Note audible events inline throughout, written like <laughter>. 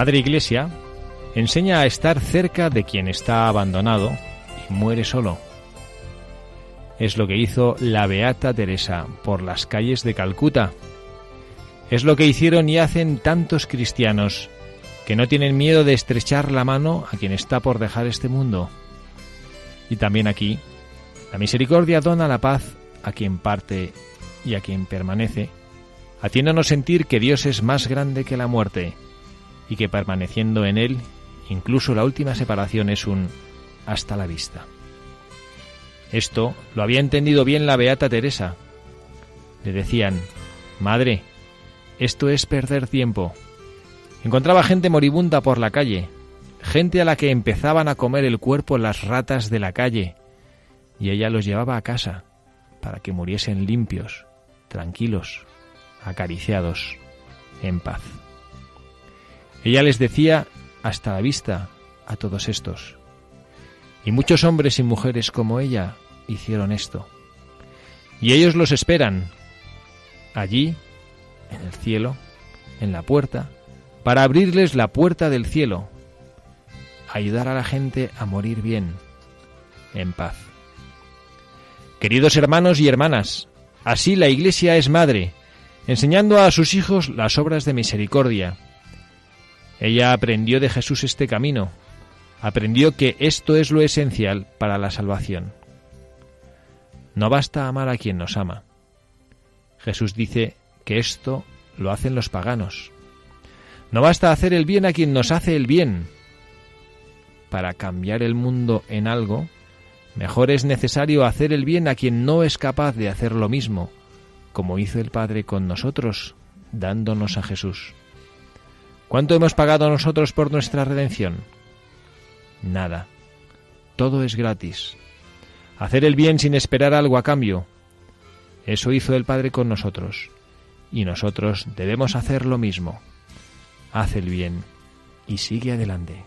Madre Iglesia enseña a estar cerca de quien está abandonado y muere solo. Es lo que hizo la Beata Teresa por las calles de Calcuta. Es lo que hicieron y hacen tantos cristianos que no tienen miedo de estrechar la mano a quien está por dejar este mundo. Y también aquí, la misericordia dona la paz a quien parte y a quien permanece, haciéndonos sentir que Dios es más grande que la muerte y que permaneciendo en él, incluso la última separación es un hasta la vista. Esto lo había entendido bien la Beata Teresa. Le decían, Madre, esto es perder tiempo. Encontraba gente moribunda por la calle, gente a la que empezaban a comer el cuerpo las ratas de la calle, y ella los llevaba a casa para que muriesen limpios, tranquilos, acariciados, en paz. Ella les decía hasta la vista a todos estos. Y muchos hombres y mujeres como ella hicieron esto. Y ellos los esperan allí, en el cielo, en la puerta, para abrirles la puerta del cielo, ayudar a la gente a morir bien, en paz. Queridos hermanos y hermanas, así la Iglesia es madre, enseñando a sus hijos las obras de misericordia, ella aprendió de Jesús este camino, aprendió que esto es lo esencial para la salvación. No basta amar a quien nos ama. Jesús dice que esto lo hacen los paganos. No basta hacer el bien a quien nos hace el bien. Para cambiar el mundo en algo, mejor es necesario hacer el bien a quien no es capaz de hacer lo mismo, como hizo el Padre con nosotros, dándonos a Jesús. ¿Cuánto hemos pagado nosotros por nuestra redención? Nada. Todo es gratis. Hacer el bien sin esperar algo a cambio. Eso hizo el Padre con nosotros. Y nosotros debemos hacer lo mismo. Haz el bien y sigue adelante.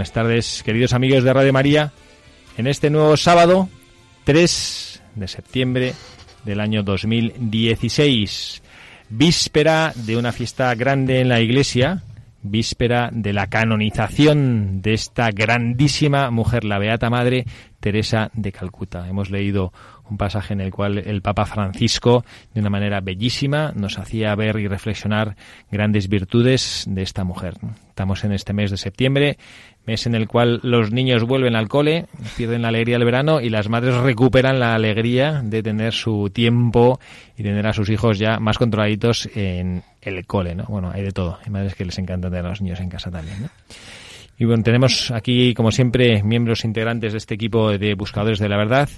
Buenas tardes, queridos amigos de Radio María. En este nuevo sábado, 3 de septiembre del año 2016, víspera de una fiesta grande en la iglesia, víspera de la canonización de esta grandísima mujer, la Beata Madre Teresa de Calcuta. Hemos leído un pasaje en el cual el Papa Francisco, de una manera bellísima, nos hacía ver y reflexionar grandes virtudes de esta mujer. Estamos en este mes de septiembre, mes en el cual los niños vuelven al cole, pierden la alegría del verano y las madres recuperan la alegría de tener su tiempo y tener a sus hijos ya más controladitos en el cole, ¿no? Bueno, hay de todo. Hay madres que les encantan tener a los niños en casa también, ¿no? Y bueno, tenemos aquí, como siempre, miembros integrantes de este equipo de Buscadores de la Verdad.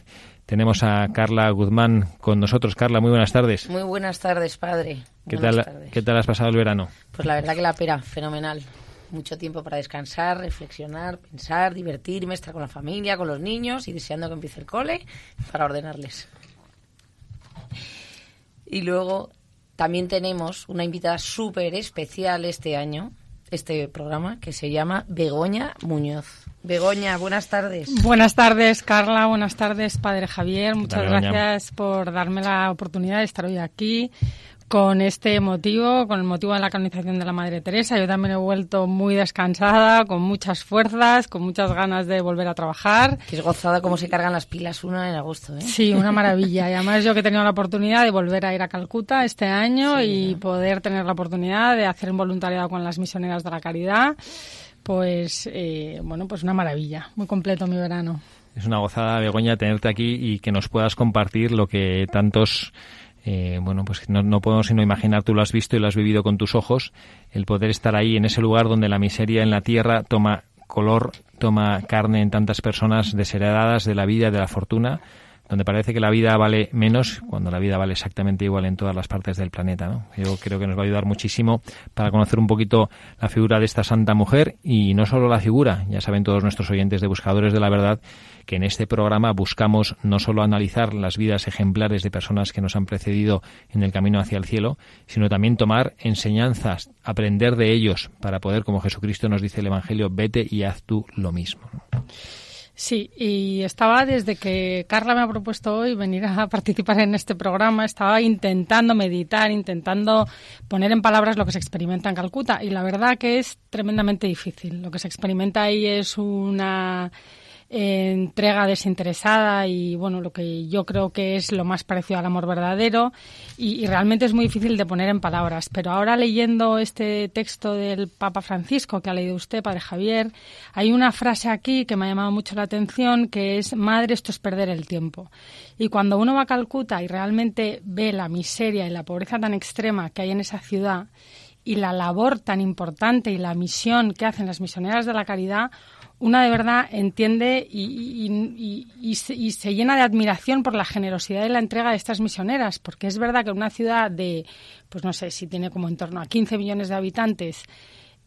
Tenemos a Carla Guzmán con nosotros. Carla, muy buenas tardes. Muy buenas tardes, padre. ¿Qué, tal, ¿Qué tal has pasado el verano? Pues la verdad que la pera, fenomenal. Mucho tiempo para descansar, reflexionar, pensar, divertirme, estar con la familia, con los niños y deseando que empiece el cole para ordenarles. Y luego también tenemos una invitada súper especial este año, este programa, que se llama Begoña Muñoz. Begoña, buenas tardes. Buenas tardes, Carla. Buenas tardes, Padre Javier. Muchas gracias por darme la oportunidad de estar hoy aquí con este motivo, con el motivo de la canonización de la Madre Teresa. Yo también he vuelto muy descansada, con muchas fuerzas, con muchas ganas de volver a trabajar. Que es gozada cómo se cargan las pilas una en agosto, ¿eh? Sí, una <laughs> maravilla. Y además yo que he tenido la oportunidad de volver a ir a Calcuta este año y poder tener la oportunidad de hacer un voluntariado con las misioneras de la caridad pues eh, bueno, pues una maravilla, muy completo mi verano. Es una gozada, Begoña, tenerte aquí y que nos puedas compartir lo que tantos, eh, bueno, pues no, no, podemos sino imaginar, tú lo has visto y lo has vivido con tus ojos, el poder estar ahí en ese lugar donde la miseria en la tierra toma color, toma carne en tantas personas desheredadas de la vida, de la fortuna, donde parece que la vida vale menos cuando la vida vale exactamente igual en todas las partes del planeta. ¿no? Yo creo que nos va a ayudar muchísimo para conocer un poquito la figura de esta santa mujer y no solo la figura, ya saben todos nuestros oyentes de Buscadores de la Verdad que en este programa buscamos no solo analizar las vidas ejemplares de personas que nos han precedido en el camino hacia el cielo, sino también tomar enseñanzas, aprender de ellos para poder, como Jesucristo nos dice el Evangelio, vete y haz tú lo mismo. Sí, y estaba desde que Carla me ha propuesto hoy venir a participar en este programa, estaba intentando meditar, intentando poner en palabras lo que se experimenta en Calcuta y la verdad que es tremendamente difícil. Lo que se experimenta ahí es una entrega desinteresada y bueno lo que yo creo que es lo más parecido al amor verdadero y, realmente es muy difícil de poner en palabras. Pero ahora leyendo este texto del Papa Francisco que ha leído usted Padre Javier hay una frase aquí que me ha llamado mucho la atención que es madre esto es perder el tiempo y cuando uno va a Calcuta y realmente ve la miseria y la pobreza tan extrema que hay en esa ciudad y la labor tan importante y la misión que hacen las misioneras de la caridad una de verdad entiende y, se, llena de admiración por la generosidad y la entrega de estas misioneras, porque es verdad que una ciudad de, pues no sé si tiene como en torno a 15 millones de habitantes,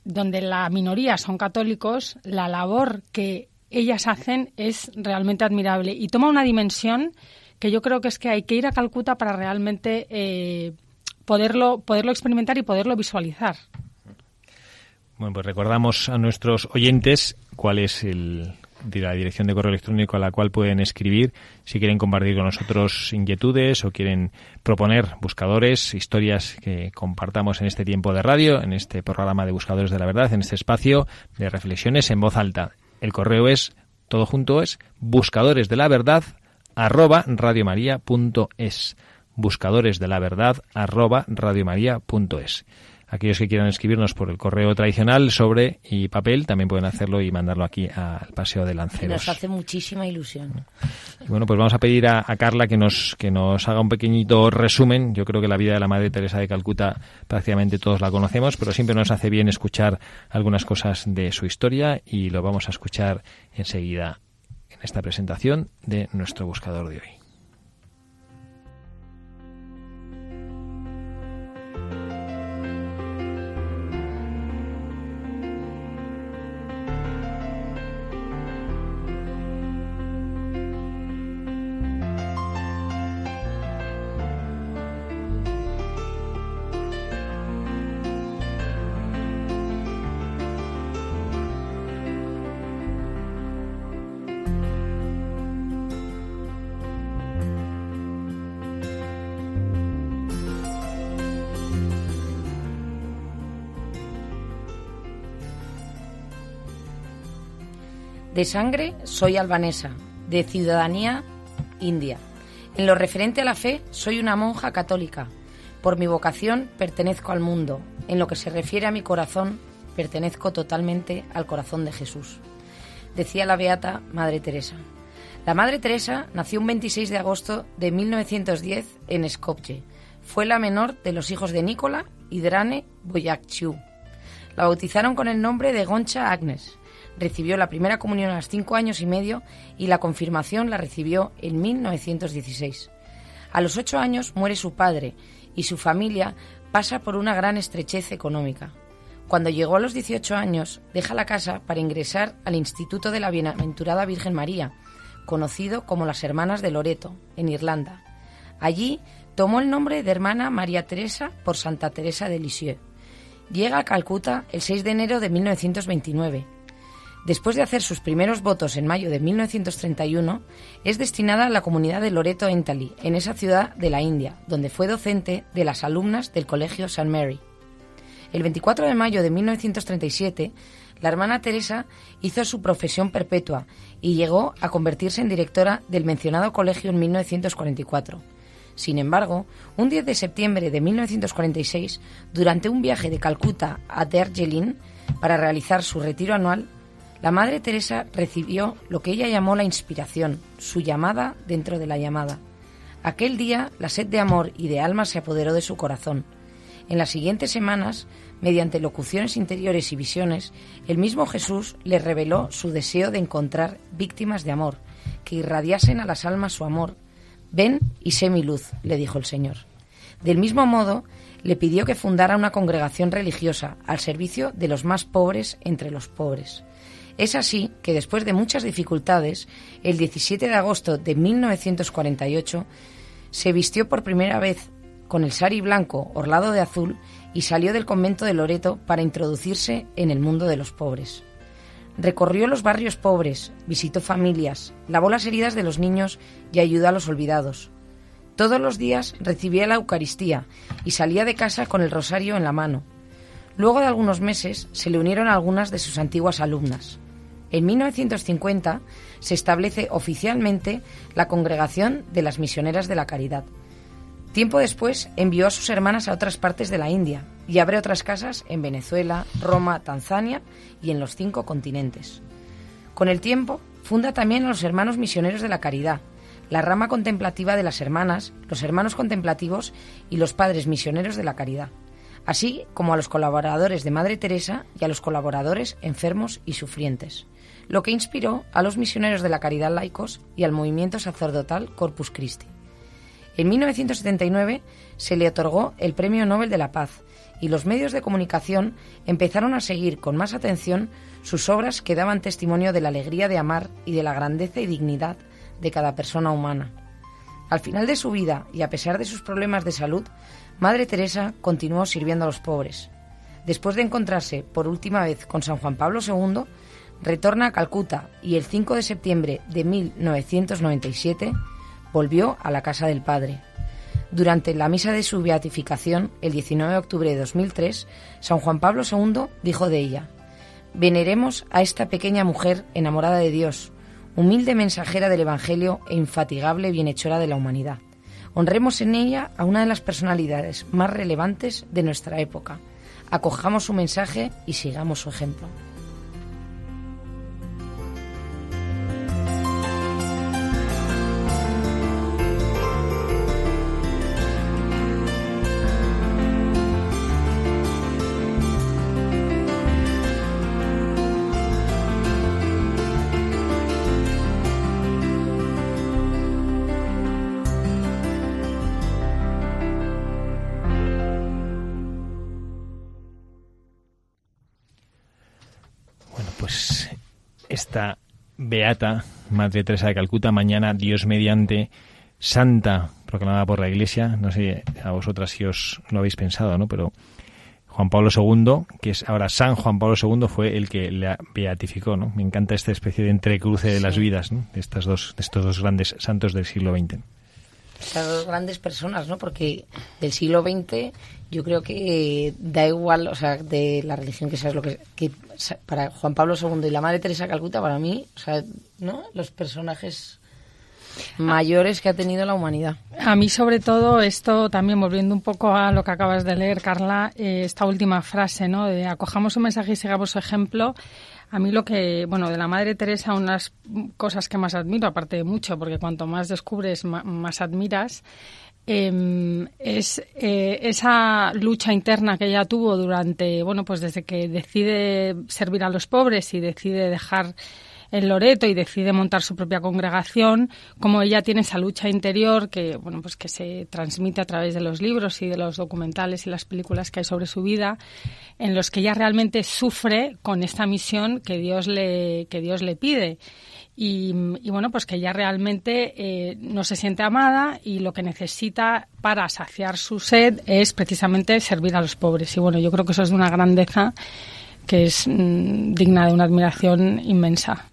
donde la minoría son católicos, la labor que ellas hacen es realmente admirable y toma una dimensión que yo creo que es que hay que ir a Calcuta para realmente eh, poderlo, poderlo experimentar y poderlo visualizar. Bueno, pues recordamos a nuestros oyentes cuál es el, la dirección de correo electrónico a la cual pueden escribir si quieren compartir con nosotros inquietudes o quieren proponer buscadores, historias que compartamos en este tiempo de radio, en este programa de Buscadores de la Verdad, en este espacio de reflexiones en voz alta. El correo es, todo junto es, buscadores de la verdad arroba radiomaria.es buscadores de la verdad arroba radiomaria.es aquellos que quieran escribirnos por el correo tradicional sobre y papel también pueden hacerlo y mandarlo aquí al Paseo de Lanceros. Nos hace muchísima ilusión. bueno, pues vamos a pedir a, Carla que nos, que nos haga un pequeñito resumen. Yo creo que la vida de la Madre Teresa de Calcuta prácticamente todos la conocemos, pero siempre nos hace bien escuchar algunas cosas de su historia y lo vamos a escuchar enseguida en esta presentación de nuestro buscador de hoy. De sangre soy albanesa, de ciudadanía india. En lo referente a la fe, soy una monja católica. Por mi vocación pertenezco al mundo. En lo que se refiere a mi corazón, pertenezco totalmente al corazón de Jesús. Decía la beata Madre Teresa. La Madre Teresa nació un 26 de agosto de 1910 en Skopje. Fue la menor de los hijos de Nicola y Drane Boyakciu. La bautizaron con el nombre de Goncha Agnes. Recibió la primera comunión a los cinco años y medio y la confirmación la recibió en 1916. A los ocho años muere su padre y su familia pasa por una gran estrechez económica. Cuando llegó a los 18 años, deja la casa para ingresar al Instituto de la Bienaventurada Virgen María, conocido como las Hermanas de Loreto, en Irlanda. Allí tomó el nombre de hermana María Teresa por Santa Teresa de Lisieux. Llega a Calcuta el 6 de enero de 1929. Después de hacer sus primeros votos en mayo de 1931, es destinada a la comunidad de Loreto Entally, en esa ciudad de la India, donde fue docente de las alumnas del Colegio St. Mary. El 24 de mayo de 1937 la hermana Teresa hizo su profesión perpetua y llegó a convertirse en directora del mencionado colegio en 1944. Sin embargo, un 10 de septiembre de 1946, durante un viaje de Calcuta a Darjeeling para realizar su retiro anual, la Madre Teresa recibió lo que ella llamó la inspiración, su llamada dentro de la llamada. Aquel día la sed de amor y de alma se apoderó de su corazón. En las siguientes semanas mediante locuciones interiores y visiones, el mismo Jesús le reveló su deseo de encontrar víctimas de amor, que irradiasen a las almas su amor. Ven y sé mi luz, le dijo el Señor. Del mismo modo, le pidió que fundara una congregación religiosa al servicio de los más pobres entre los pobres. Es así que después de muchas dificultades, el 17 de agosto de 1948, se vistió por primera vez con el sari blanco orlado de azul y salió del convento de Loreto para introducirse en el mundo de los pobres. Recorrió los barrios pobres, visitó familias, lavó las heridas de los niños y ayudó a los olvidados. Todos los días recibía la Eucaristía y salía de casa con el rosario en la mano. Luego de algunos meses se le unieron algunas de sus antiguas alumnas. En 1950 se establece oficialmente la Congregación de las Misioneras de la Caridad, Tiempo después envió a sus hermanas a otras partes de la India y abre otras casas en Venezuela, Roma, Tanzania y en los cinco continentes. Con el tiempo, funda también a los Hermanos Misioneros de la Caridad, la rama contemplativa de las hermanas, los hermanos contemplativos y los padres misioneros de la caridad, así como a los colaboradores de Madre Teresa y a los colaboradores enfermos y sufrientes, lo que inspiró a los misioneros de la caridad laicos y al movimiento sacerdotal Corpus Christi. En 1979 se le otorgó el Premio Nobel de la Paz y los medios de comunicación empezaron a seguir con más atención sus obras que daban testimonio de la alegría de amar y de la grandeza y dignidad de cada persona humana. Al final de su vida y a pesar de sus problemas de salud, Madre Teresa continuó sirviendo a los pobres. Después de encontrarse por última vez con San Juan Pablo II, retorna a Calcuta y el 5 de septiembre de 1997 volvió a la casa del Padre. Durante la misa de su beatificación, el 19 de octubre de 2003, San Juan Pablo II dijo de ella, Veneremos a esta pequeña mujer enamorada de Dios, humilde mensajera del Evangelio e infatigable bienhechora de la humanidad. Honremos en ella a una de las personalidades más relevantes de nuestra época. Acojamos su mensaje y sigamos su ejemplo. Esta beata Madre Teresa de Calcuta, mañana Dios mediante santa proclamada por la Iglesia. No sé a vosotras si os lo habéis pensado, ¿no? Pero Juan Pablo II, que es ahora San Juan Pablo II, fue el que la beatificó, ¿no? Me encanta esta especie de entrecruce de las vidas, ¿no? De estas dos, de estos dos grandes santos del siglo XX. Dos grandes personas, ¿no? Porque del siglo XX yo creo que da igual, o sea, de la religión que seas lo que, que para Juan Pablo II y la Madre Teresa Calcuta, para mí, o sea, ¿no? Los personajes mayores que ha tenido la humanidad. A mí, sobre todo, esto también volviendo un poco a lo que acabas de leer, Carla, eh, esta última frase, ¿no? De acojamos un mensaje y sigamos su ejemplo. A mí lo que, bueno, de la Madre Teresa, unas cosas que más admiro, aparte de mucho, porque cuanto más descubres, más, admiras, em, es eh, esa lucha interna que ella tuvo durante, bueno, pues desde que decide servir a los pobres y decide dejar en Loreto y decide montar su propia congregación, como ella tiene esa lucha interior que, bueno, pues que se transmite a través de los libros y de los documentales y las películas que hay sobre su vida, en los que ella realmente sufre con esta misión que Dios le, que Dios le pide. Y, bueno, pues que ella realmente eh, no se siente amada y lo que necesita para saciar su sed es precisamente servir a los pobres. Y bueno, yo creo que eso es de una grandeza que es mm, digna de una admiración inmensa.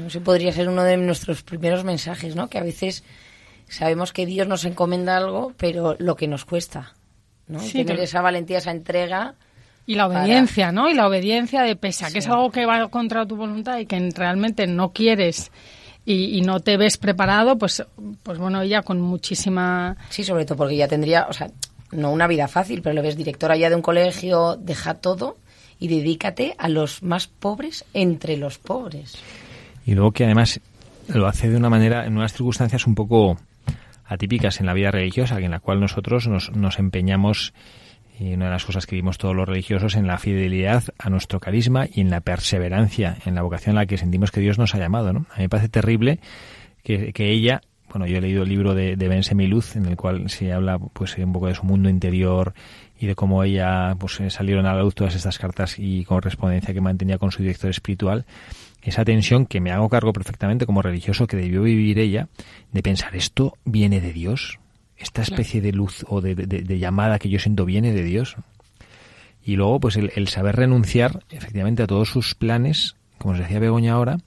No sé, podría ser uno de nuestros primeros mensajes, ¿no? Que a veces sabemos que Dios nos encomienda algo, pero lo que nos cuesta, ¿no? Tener esa valentía, esa entrega. Y la obediencia, ¿no? Y la obediencia de pesa, que es algo que va contra tu voluntad y que realmente no quieres y, no te ves preparado, pues, pues bueno, ella con muchísima... Sí, sobre todo porque ya tendría, o sea, no una vida fácil, pero lo ves directora ya de un colegio, deja todo y dedícate a los más pobres entre los pobres. Y luego que además lo hace de una manera, en unas circunstancias un poco atípicas en la vida religiosa, en la cual nosotros nos, nos empeñamos, y una de las cosas que vimos todos los religiosos, en la fidelidad a nuestro carisma y en la perseverancia, en la vocación a la que sentimos que Dios nos ha llamado. ¿no? A mí me parece terrible que, que ella, bueno, yo he leído el libro de, de Ben Semiluz, en el cual se habla pues un poco de su mundo interior y de cómo ella pues salieron a la luz todas estas cartas y correspondencia que mantenía con su director espiritual esa tensión que me hago cargo perfectamente como religioso que debió vivir ella, de pensar, ¿esto viene de Dios? ¿Esta especie de luz o de, llamada que yo siento viene de Dios? Y luego, pues el, saber renunciar efectivamente a todos sus planes, como os decía Begoña ahora,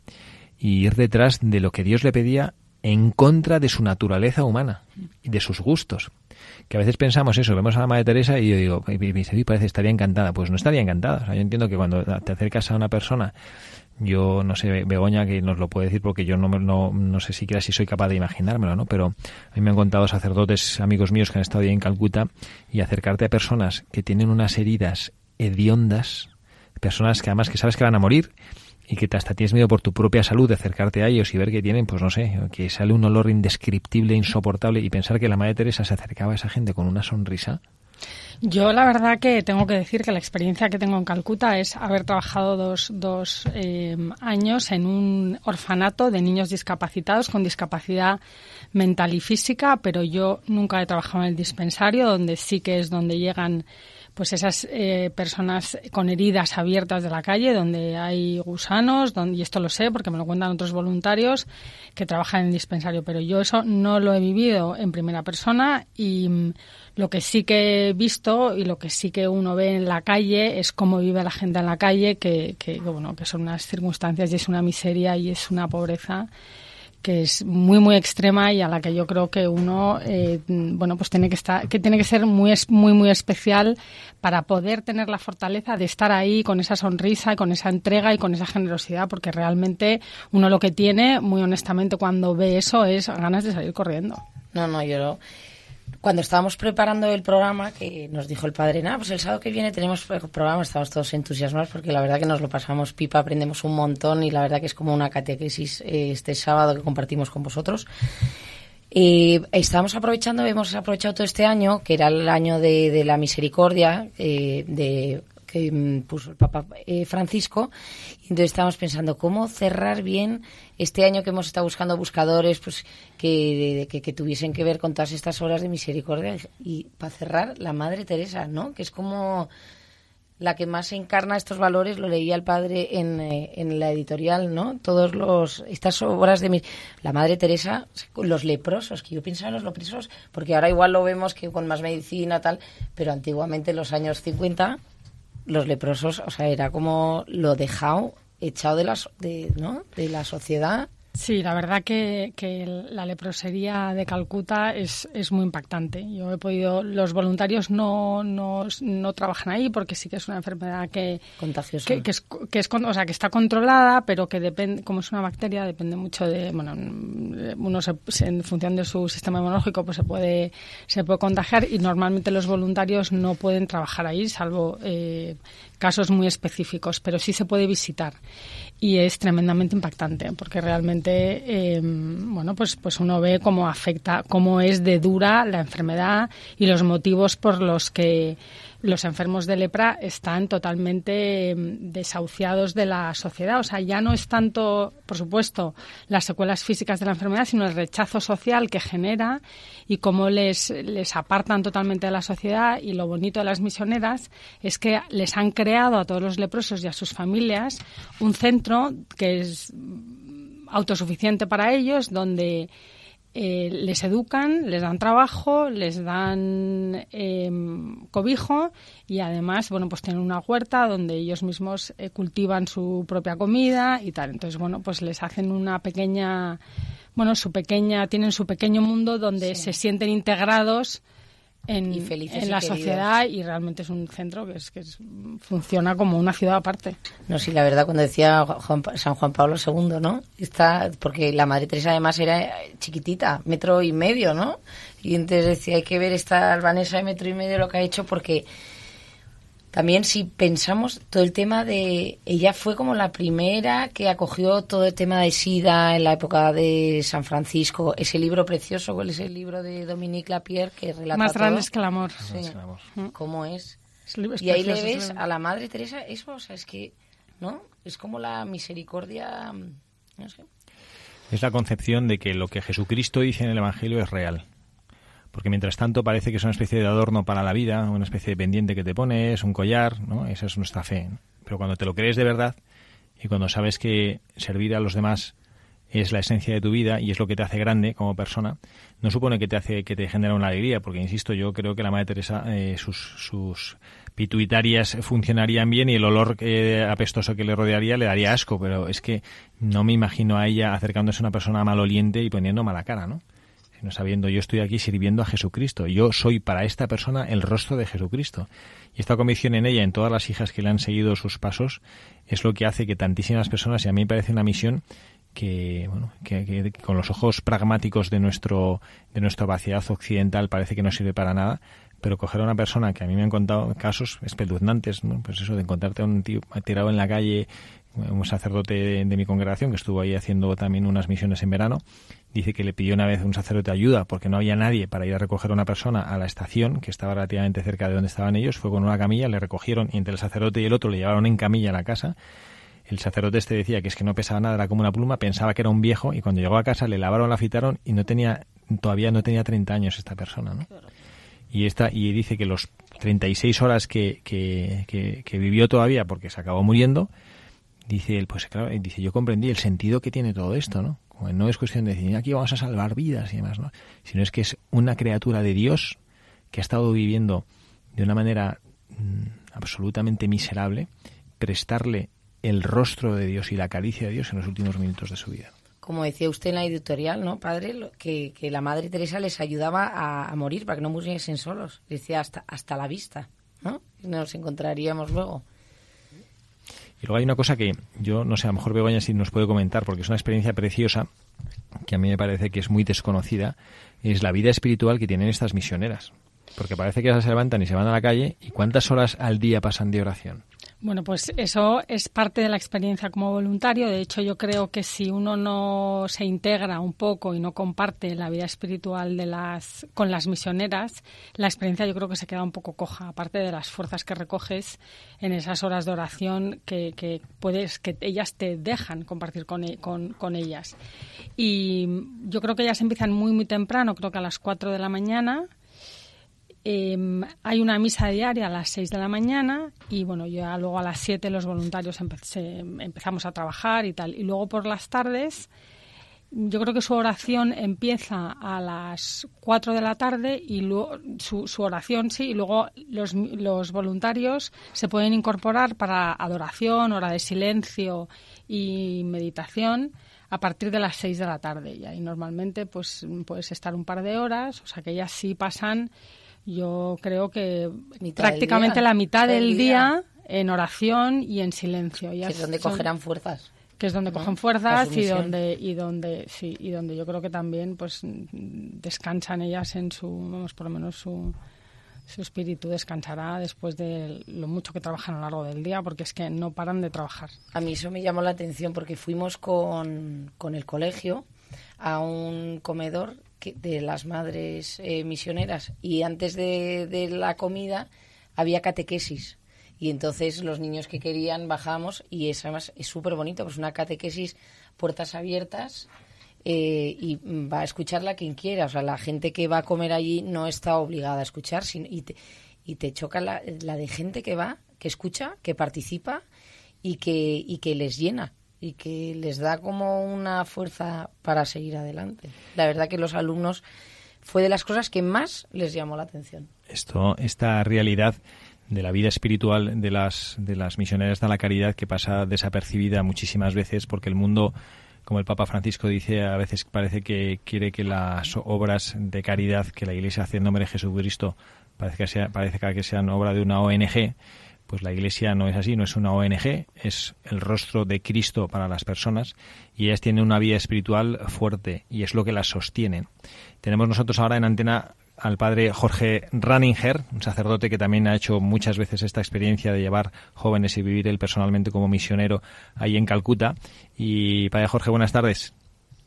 y ir detrás de lo que Dios le pedía en contra de su naturaleza humana y de sus gustos. Que a veces pensamos eso, vemos a la Madre Teresa y yo digo, parece estaría encantada. Pues no estaría encantada. yo entiendo que cuando te acercas a una persona yo no sé, Begoña, que nos lo puede decir porque yo no, no, no sé siquiera si soy capaz de imaginármelo, ¿no? Pero a mí me han contado sacerdotes, amigos míos que han estado ahí en Calcuta y acercarte a personas que tienen unas heridas hediondas, personas que además que sabes que van a morir y que hasta tienes miedo por tu propia salud de acercarte a ellos y ver que tienen, pues no sé, que sale un olor indescriptible, insoportable y pensar que la Madre Teresa se acercaba a esa gente con una sonrisa yo la verdad que tengo que decir que la experiencia que tengo en Calcuta es haber trabajado dos, dos eh, años en un orfanato de niños discapacitados con discapacidad mental y física, pero yo nunca he trabajado en el dispensario, donde sí que es donde llegan pues esas eh, personas con heridas abiertas de la calle, donde hay gusanos, y esto lo sé porque me lo cuentan otros voluntarios que trabajan en el dispensario, pero yo eso no lo he vivido en primera persona y mm, lo que sí que he visto y lo que sí que uno ve en la calle es cómo vive la gente en la calle, que, que bueno, que son unas circunstancias y es una miseria y es una pobreza que es muy muy extrema y a la que yo creo que uno eh, bueno pues tiene que estar que tiene que ser muy muy muy especial para poder tener la fortaleza de estar ahí con esa sonrisa y con esa entrega y con esa generosidad porque realmente uno lo que tiene muy honestamente cuando ve eso es ganas de salir corriendo. No no yo cuando estábamos preparando el programa, que nos dijo el padre, nada, pues el sábado que viene tenemos programa, estamos todos entusiasmados porque la verdad que nos lo pasamos pipa, aprendemos un montón y la verdad que es como una catequesis eh, este sábado que compartimos con vosotros. Y estábamos aprovechando, hemos aprovechado todo este año, que era el año de, la misericordia, eh, de que mm, puso el Papa eh, Francisco. Entonces estábamos pensando cómo cerrar bien este año que hemos estado buscando buscadores pues que, que, tuviesen que ver con todas estas obras de misericordia. Y para cerrar, la Madre Teresa, ¿no? Que es como la que más encarna estos valores, lo leía el padre en, eh, en la editorial, ¿no? Todos los estas obras de la Madre Teresa, los leprosos, que yo pensaba en los leprosos, porque ahora igual lo vemos que con más medicina tal, pero antiguamente en los años 50 los leprosos, o sea, era como lo dejado, echado de la, de, ¿no? de la sociedad. Sí, la verdad que, que, la leprosería de Calcuta es, es, muy impactante. Yo he podido, los voluntarios no, no, no, trabajan ahí porque sí que es una enfermedad que, contagiosa, que, es, que es, o sea, que está controlada, pero que depende, como es una bacteria, depende mucho de, bueno, uno se, en función de su sistema inmunológico, pues se puede, se puede contagiar y normalmente los voluntarios no pueden trabajar ahí, salvo eh, casos muy específicos, pero sí se puede visitar y es tremendamente impactante porque realmente, em, bueno, pues, pues uno ve cómo afecta, cómo es de dura la enfermedad y los motivos por los que los enfermos de lepra están totalmente em, desahuciados de la sociedad. O sea, ya no es tanto, por supuesto, las secuelas físicas de la enfermedad, sino el rechazo social que genera y cómo les, les apartan totalmente de la sociedad. Y lo bonito de las misioneras es que les han creado a todos los leprosos y a sus familias un centro que es autosuficiente para ellos, donde eh, les educan, les dan trabajo, les dan em, cobijo y además, bueno, pues tienen una huerta donde ellos mismos eh, cultivan su propia comida y tal. Entonces, bueno, pues les hacen una pequeña, bueno, su pequeña, tienen su pequeño mundo donde se sienten integrados en, en la sociedad y realmente es un centro que es que funciona como una ciudad aparte. No, sí, la verdad cuando decía San Juan Pablo II, ¿no? Está porque la Madre Teresa además era chiquitita, metro y medio, ¿no? Y entonces decía hay que ver esta albanesa de metro y medio lo que ha hecho porque también si pensamos todo el tema de... Ella fue como la primera que acogió todo el tema de SIDA en la época de San Francisco. Ese libro precioso, ¿cuál es el libro de Dominique Lapierre que relata Más grandes que el amor. ¿Cómo es? y ahí le ves a la Madre Teresa eso, o sea, es que, ¿no? Es como la misericordia, no sé. Es la concepción de que lo que Jesucristo dice en el Evangelio es real porque mientras tanto parece que es una especie de adorno para la vida, una especie de pendiente que te pones, un collar, ¿no? Esa es nuestra fe. Pero cuando te lo crees de verdad y cuando sabes que servir a los demás es la esencia de tu vida y es lo que te hace grande como persona, no supone que te hace que te genera una alegría, porque insisto, yo creo que la Madre Teresa eh, sus, sus pituitarias funcionarían bien y el olor eh, apestoso que le rodearía le daría asco, pero es que no me imagino a ella acercándose a una persona maloliente y poniendo mala cara, ¿no? Sabiendo yo estoy aquí sirviendo a Jesucristo. Yo soy para esta persona el rostro de Jesucristo. Y esta convicción en ella, en todas las hijas que le han seguido sus pasos, es lo que hace que tantísimas personas, y a mí me parece una misión que, bueno, que, con los ojos pragmáticos de nuestro de nuestra vaciedad occidental parece que no sirve para nada, pero coger a una persona que a mí me han contado casos espeluznantes, ¿no? pues eso de encontrarte a un tío tirado en la calle, un sacerdote de mi congregación que estuvo ahí haciendo también unas misiones en verano, Dice que le pidió una vez un sacerdote ayuda porque no había nadie para ir a recoger a una persona a la estación, que estaba relativamente cerca de donde estaban ellos. Fue con una camilla, le recogieron y entre el sacerdote y el otro le llevaron en camilla a la casa. El sacerdote este decía que es que no pesaba nada, era como una pluma, pensaba que era un viejo y cuando llegó a casa le lavaron, la afitaron y no tenía, todavía no tenía 30 años esta persona, ¿no? Y, esta, y dice que los 36 horas que, que, que, que vivió todavía porque se acabó muriendo, dice él, pues claro, dice, yo comprendí el sentido que tiene todo esto, ¿no? No es cuestión de decir, aquí vamos a salvar vidas y demás, ¿no? Sino es que es una criatura de Dios que ha estado viviendo de una manera mm, absolutamente miserable, prestarle el rostro de Dios y la caricia de Dios en los últimos minutos de su vida. Como decía usted en la editorial, ¿no, padre? Que, la Madre Teresa les ayudaba a, morir para que no muriesen solos. Decía hasta, hasta la vista, ¿no? Nos encontraríamos luego. Y luego hay una cosa que yo, no sé, a lo mejor Begoña si nos puede comentar, porque es una experiencia preciosa, que a mí me parece que es muy desconocida, es la vida espiritual que tienen estas misioneras. Porque parece que se levantan y se van a la calle, ¿y cuántas horas al día pasan de oración? Bueno, pues eso es parte de la experiencia como voluntario. De hecho, yo creo que si uno no se integra un poco y no comparte la vida espiritual de las, con las misioneras, la experiencia yo creo que se queda un poco coja, aparte de las fuerzas que recoges en esas horas de oración que, puedes, que ellas te dejan compartir con, con ellas. Y yo creo que ellas empiezan muy, muy temprano, creo que a las 4 de la mañana Em, hay una misa diaria a las 6 de la mañana y bueno, ya luego a las 7 los voluntarios empezamos a trabajar y tal. Y luego por las tardes, yo creo que su oración empieza a las 4 de la tarde y luego su, oración, sí, y luego los, los voluntarios se pueden incorporar para adoración, hora de silencio y meditación a partir de las 6 de la tarde. Y ahí normalmente pues puedes estar un par de horas, o sea que ellas sí pasan, yo creo que prácticamente la mitad del día, en oración y en silencio. Que es donde cogerán fuerzas que es donde cogen fuerzas y donde y donde sí y donde yo creo que también pues descansan ellas en su vamos por lo menos su su espíritu descansará después de lo mucho que trabajan a lo largo del día, porque es que no paran de trabajar. A mí eso me llamó la atención porque fuimos con, con el colegio a un comedor de las madres eh, misioneras. Y antes de, de la comida había catequesis. Y entonces los niños que querían bajamos y es además es súper bonito, pues una catequesis puertas abiertas eh, y va a escucharla quien quiera. O sea, la gente que va a comer allí no está obligada a escuchar sino, y, te, y te choca la, la, de gente que va, que escucha, que participa y que, y que les llena y que les da como una fuerza para seguir adelante. La verdad que los alumnos fue de las cosas que más les llamó la atención. Esto, esta realidad de la vida espiritual de las, de las misioneras de la caridad que pasa desapercibida muchísimas veces porque el mundo como el Papa Francisco dice, a veces parece que quiere que las obras de caridad que la Iglesia hace en nombre de Jesucristo parece que, parece que sean obra de una ONG, pues la Iglesia no es así, no es una ONG, es el rostro de Cristo para las personas y ellas tienen una vida espiritual fuerte y es lo que las sostiene. Tenemos nosotros ahora en antena al padre Jorge Ranninger, un sacerdote que también ha hecho muchas veces esta experiencia de llevar jóvenes y vivir él personalmente como misionero ahí en Calcuta. Y padre Jorge, buenas tardes.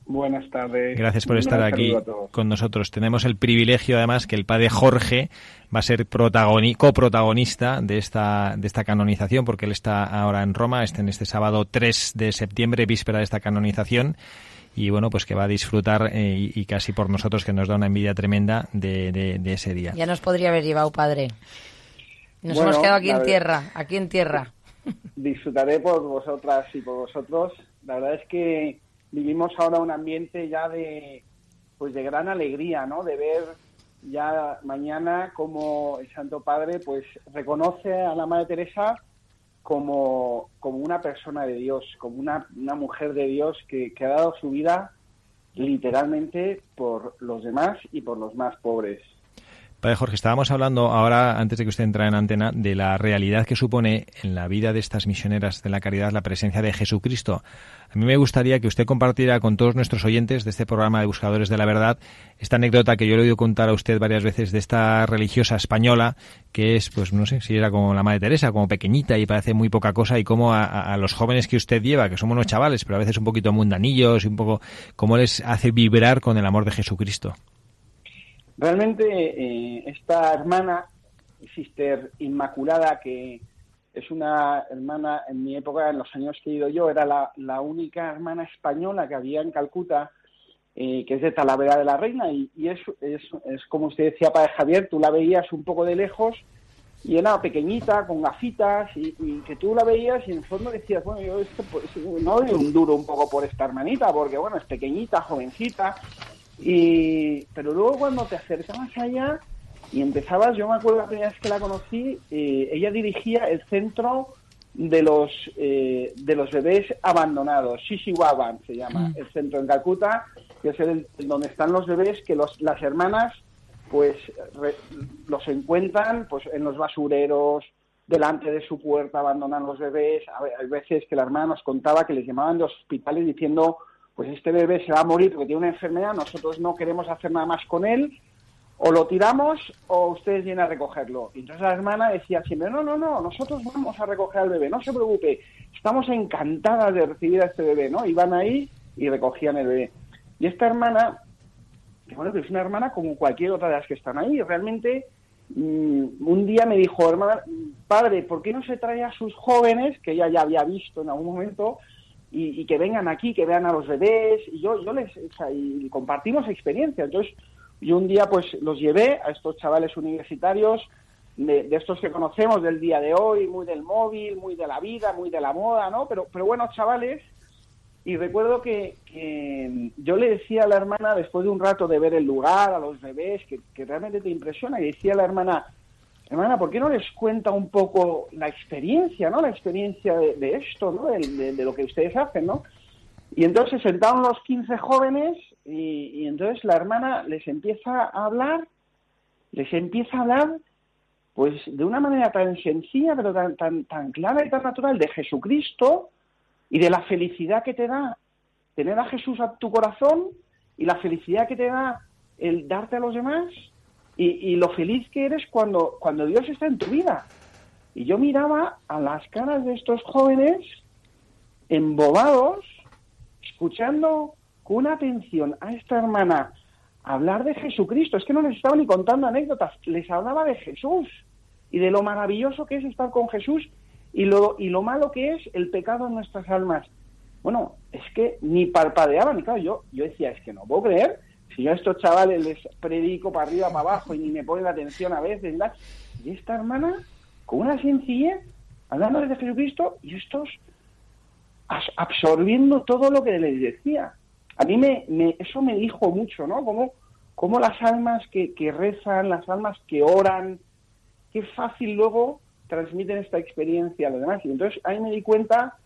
Buenas tardes. Gracias por estar aquí con nosotros. Tenemos el privilegio, además, que el padre Jorge va a ser coprotagonista de esta, de esta canonización, porque él está ahora en Roma, está en este sábado 3 de septiembre, víspera de esta canonización y bueno, pues que va a disfrutar eh, y, casi por nosotros que nos da una envidia tremenda de, de, ese día. Ya nos podría haber llevado padre. Nos hemos quedado aquí en tierra, aquí en tierra. Disfrutaré por vosotras y por vosotros. La verdad es que vivimos ahora un ambiente ya de pues de gran alegría, ¿no? De ver ya mañana como el Santo Padre pues reconoce a la Madre Teresa como, como una persona de Dios, como una, una mujer de Dios que, que ha dado su vida literalmente por los demás y por los más pobres. Padre Jorge, estábamos hablando ahora, antes de que usted entrara en antena, de la realidad que supone en la vida de estas misioneras de la caridad la presencia de Jesucristo. A mí me gustaría que usted compartiera con todos nuestros oyentes de este programa de Buscadores de la Verdad esta anécdota que yo le he oído contar a usted varias veces de esta religiosa española que es, pues no sé, si era como la Madre Teresa, como pequeñita y parece muy poca cosa y cómo a, los jóvenes que usted lleva, que somos unos chavales, pero a veces un poquito mundanillos y un poco, cómo les hace vibrar con el amor de Jesucristo. Realmente eh, esta hermana, Sister Inmaculada, que es una hermana, en mi época, en los años que he ido yo, era la, única hermana española que había en Calcuta, eh, que es de Talavera de la Reina, y, es, es, como usted decía, Padre Javier, tú la veías un poco de lejos y era pequeñita, con gafitas, y, que tú la veías y en el fondo decías, bueno, yo esto, pues, no doy un duro un poco por esta hermanita, porque bueno, es pequeñita, jovencita, y, pero luego cuando te acercabas allá y empezabas, yo me acuerdo la primera vez que la conocí, eh, ella dirigía el centro de los eh, de los bebés abandonados, Shishiwaban se llama, mm. el centro en Calcuta, que es el, donde están los bebés que los, las hermanas pues los encuentran pues en los basureros, delante de su puerta abandonan los bebés, hay veces que la hermana nos contaba que les llamaban de hospitales diciendo pues este bebé se va a morir porque tiene una enfermedad, nosotros no queremos hacer nada más con él, o lo tiramos o ustedes vienen a recogerlo. Y entonces la hermana decía siempre, no, no, no, nosotros vamos a recoger al bebé, no se preocupe, estamos encantadas de recibir a este bebé, ¿no? Iban ahí y recogían el bebé. Y esta hermana, que bueno, que es una hermana como cualquier otra de las que están ahí, realmente mm, un día me dijo, hermana, padre, ¿por qué no se trae a sus jóvenes, que ella ya había visto en algún momento, y, que vengan aquí, que vean a los bebés, y yo, yo les, y compartimos experiencia. Entonces, yo un día pues los llevé a estos chavales universitarios, de, estos que conocemos del día de hoy, muy del móvil, muy de la vida, muy de la moda, ¿no? Pero, pero buenos chavales. Y recuerdo que, yo le decía a la hermana, después de un rato de ver el lugar, a los bebés, que, que realmente te impresiona, y decía a la hermana, hermana, ¿por qué no les cuenta un poco la experiencia, ¿no? La experiencia de, esto, ¿no? De, lo que ustedes hacen, ¿no? Y entonces se sentaron los 15 jóvenes y, y entonces la hermana les empieza a hablar, les empieza a hablar pues de una manera tan sencilla, pero tan, tan, tan clara y tan natural, de Jesucristo y de la felicidad que te da tener a Jesús a tu corazón y la felicidad que te da el darte a los demás y, lo feliz que eres cuando, cuando Dios está en tu vida. Y yo miraba a las caras de estos jóvenes embobados, escuchando con atención a esta hermana hablar de Jesucristo. Es que no les estaba ni contando anécdotas, les hablaba de Jesús y de lo maravilloso que es estar con Jesús y lo, y lo malo que es el pecado en nuestras almas. Bueno, es que ni parpadeaban, y claro, yo, yo decía, es que no puedo creer, si yo a estos chavales les predico para arriba, para abajo y ni me ponen la atención a veces, y esta hermana, con una sencillez, hablando de Jesucristo, y estos absorbiendo todo lo que les decía. A mí me, me eso me dijo mucho, ¿no? Como, como las almas que, que rezan, las almas que oran, qué fácil luego transmiten esta experiencia a los demás. Y entonces ahí me di cuenta,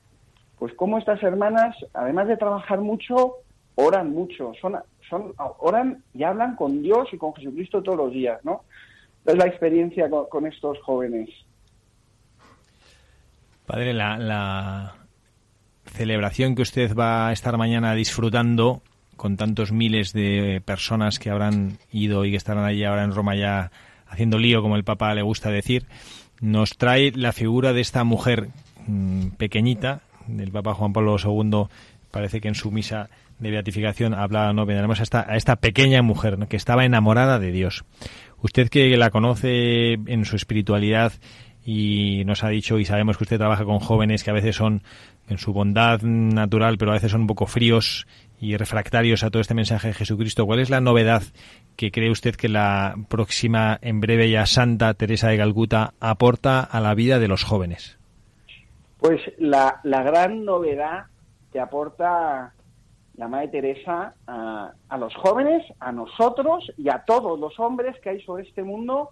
pues cómo estas hermanas, además de trabajar mucho, oran mucho, son, son, oran y hablan con Dios y con Jesucristo todos los días, ¿no? Es la experiencia con, estos jóvenes. Padre, la, la celebración que usted va a estar mañana disfrutando con tantos miles de personas que habrán ido y que estarán allí ahora en Roma ya haciendo lío, como el Papa le gusta decir, nos trae la figura de esta mujer mm, pequeñita, del Papa Juan Pablo II, parece que en su misa de beatificación hablaba, no, esta, a esta pequeña mujer que estaba enamorada de Dios. Usted que la conoce en su espiritualidad y nos ha dicho y sabemos que usted trabaja con jóvenes que a veces son en su bondad natural, pero a veces son un poco fríos y refractarios a todo este mensaje de Jesucristo. ¿Cuál es la novedad que cree usted que la próxima, en breve ya Santa Teresa de Calcuta aporta a la vida de los jóvenes? Pues la, la gran novedad que aporta la Madre Teresa a, a, los jóvenes, a nosotros y a todos los hombres que hay sobre este mundo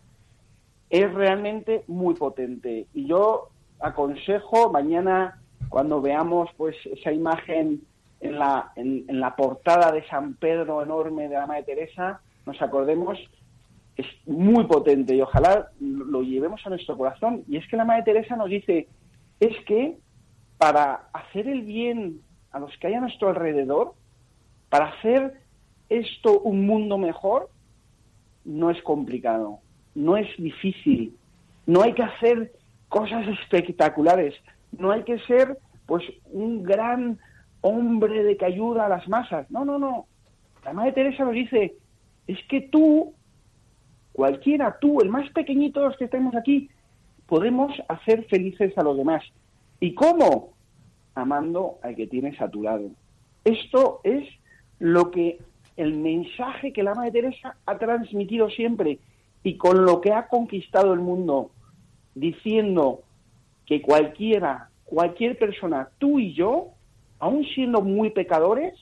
es realmente muy potente. Y yo aconsejo mañana cuando veamos pues esa imagen en la, en, la portada de San Pedro enorme de la Madre Teresa, nos acordemos, es muy potente y ojalá lo llevemos a nuestro corazón. Y es que la Madre Teresa nos dice, es que para hacer el bien a los que hay a nuestro alrededor, para hacer esto un mundo mejor, no es complicado, no es difícil, no hay que hacer cosas espectaculares, no hay que ser pues un gran hombre de que ayuda a las masas. No, no, no. La Madre Teresa nos dice, es que tú, cualquiera, tú, el más pequeñito de los que estemos aquí, podemos hacer felices a los demás. ¿Y cómo? Amando al que tienes a tu lado. Esto es lo que el mensaje que la Madre Teresa ha transmitido siempre y con lo que ha conquistado el mundo, diciendo que cualquiera, cualquier persona, tú y yo, aún siendo muy pecadores,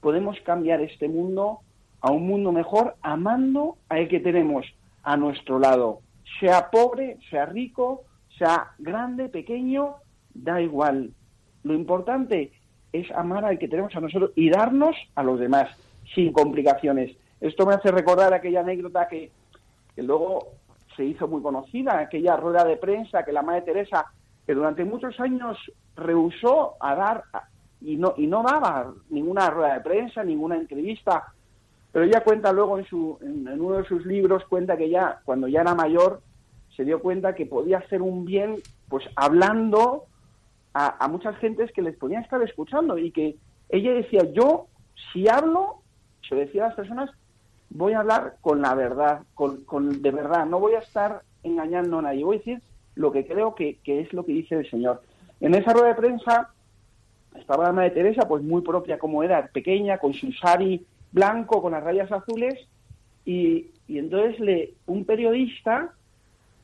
podemos cambiar este mundo a un mundo mejor amando al que tenemos a nuestro lado. Sea pobre, sea rico, sea grande, pequeño, da igual. Lo importante es amar al que tenemos a nosotros y darnos a los demás sin complicaciones. Esto me hace recordar aquella anécdota que, luego se hizo muy conocida, aquella rueda de prensa que la Madre Teresa, que durante muchos años rehusó a dar y no, y no daba ninguna rueda de prensa, ninguna entrevista, pero ella cuenta luego en, su, en, uno de sus libros, cuenta que ya cuando ya era mayor se dio cuenta que podía hacer un bien pues hablando a, muchas gentes que les podían estar escuchando y que ella decía, yo si hablo, se decía a las personas, voy a hablar con la verdad, con, con de verdad, no voy a estar engañando a nadie, voy a decir lo que creo que, que es lo que dice el Señor. En esa rueda de prensa estaba la Madre Teresa, pues muy propia como era, pequeña, con su sari blanco, con las rayas azules, y, y entonces le, un periodista,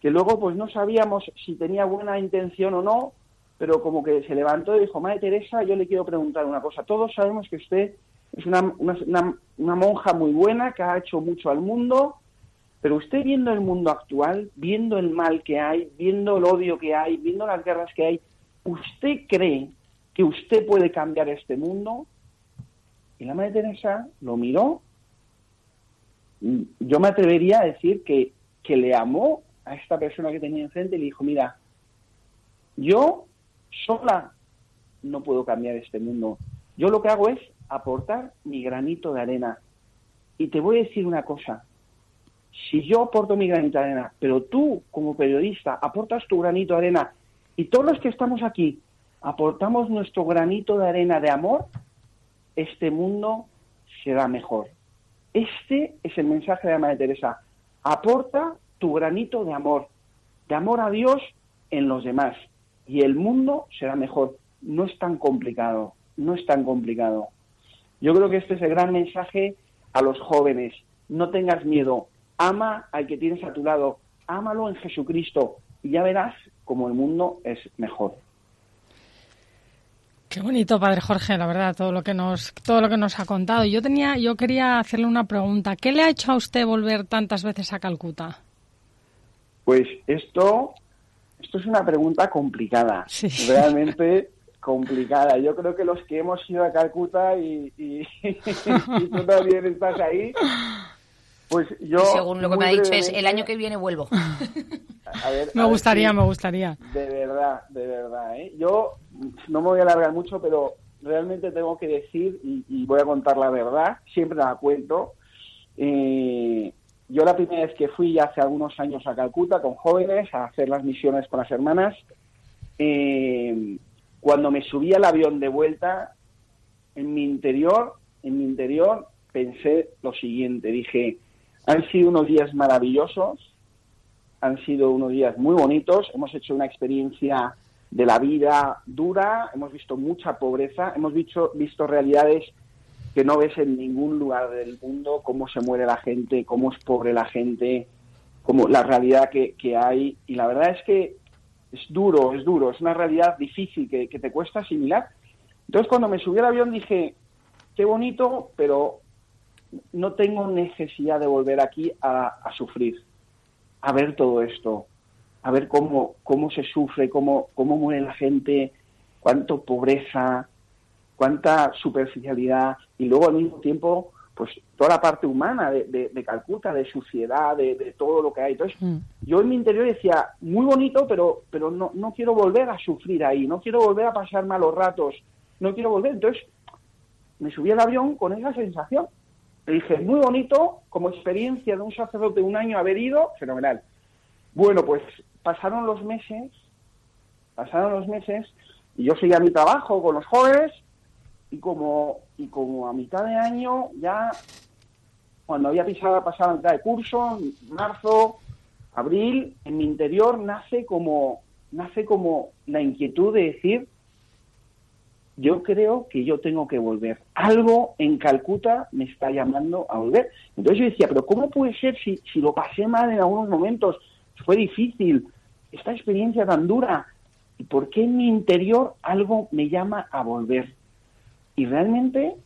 que luego pues no sabíamos si tenía buena intención o no, pero como que se levantó y dijo, Madre Teresa, yo le quiero preguntar una cosa. Todos sabemos que usted es una, monja muy buena, que ha hecho mucho al mundo, pero usted viendo el mundo actual, viendo el mal que hay, viendo el odio que hay, viendo las guerras que hay, ¿usted cree que usted puede cambiar este mundo. Y la Madre Teresa lo miró. Yo me atrevería a decir que, que le amó a esta persona que tenía enfrente y le dijo, mira, yo sola no puedo cambiar este mundo. Yo lo que hago es aportar mi granito de arena. Y te voy a decir una cosa. Si yo aporto mi granito de arena, pero tú como periodista aportas tu granito de arena y todos los que estamos aquí aportamos nuestro granito de arena de amor, este mundo será mejor. Este es el mensaje de la Madre Teresa. Aporta tu granito de amor, de amor a Dios en los demás. Y el mundo será mejor. No es tan complicado, no es tan complicado. Yo creo que este es el gran mensaje a los jóvenes. No tengas miedo, ama al que tienes a tu lado, ámalo en Jesucristo y ya verás cómo el mundo es mejor. Qué bonito, padre Jorge, la verdad, todo lo que nos todo lo que nos ha contado. Yo tenía yo quería hacerle una pregunta. ¿Qué le ha hecho a usted volver tantas veces a Calcuta? Pues esto, esto es una pregunta complicada, <laughs> realmente complicada. Yo creo que los que hemos ido a Calcuta y, y, <laughs> tú también estás ahí, pues yo... Según lo que me ha dicho es, el año que viene vuelvo. <laughs> me gustaría, me gustaría. De verdad, de verdad. ¿eh? Yo no me voy a alargar mucho, pero realmente tengo que decir, y, y voy a contar la verdad, siempre la cuento, eh, yo la primera vez que fui hace algunos años a Calcuta con jóvenes a hacer las misiones con las hermanas, eh, cuando me subí al avión de vuelta, en mi interior, en mi interior pensé lo siguiente, dije, han sido unos días maravillosos, han sido unos días muy bonitos, hemos hecho una experiencia de la vida dura, hemos visto mucha pobreza, hemos visto, visto realidades que no ves en ningún lugar del mundo, cómo se muere la gente, cómo es pobre la gente, cómo la realidad que, hay. Y la verdad es que es duro, es duro, es una realidad difícil que, te cuesta asimilar. Entonces cuando me subí al avión dije, qué bonito, pero no tengo necesidad de volver aquí a, a sufrir, a ver todo esto, a ver cómo, cómo se sufre, cómo, cómo muere la gente, cuánto pobreza, cuánta superficialidad y luego al mismo tiempo pues toda la parte humana de, de, Calcuta, de suciedad, de, de, todo lo que hay. Entonces, mm. yo en mi interior decía, muy bonito, pero, pero no, no quiero volver a sufrir ahí, no quiero volver a pasar malos ratos, no quiero volver. Entonces, me subí al avión con esa sensación. Le dije, muy bonito, como experiencia de un sacerdote un año haber ido, fenomenal. Bueno, pues pasaron los meses, pasaron los meses, y yo seguía mi trabajo con los jóvenes, y como, y como a mitad de año, ya cuando había pisado, pasado la mitad de curso, marzo, abril, en mi interior nace como, nace como la inquietud de decir, yo creo que yo tengo que volver. Algo en Calcuta me está llamando a volver. Entonces yo decía, pero ¿cómo puede ser si, si lo pasé mal en algunos momentos? Fue difícil. Esta experiencia tan dura. ¿Y por qué en mi interior algo me llama a volver? Y realmente,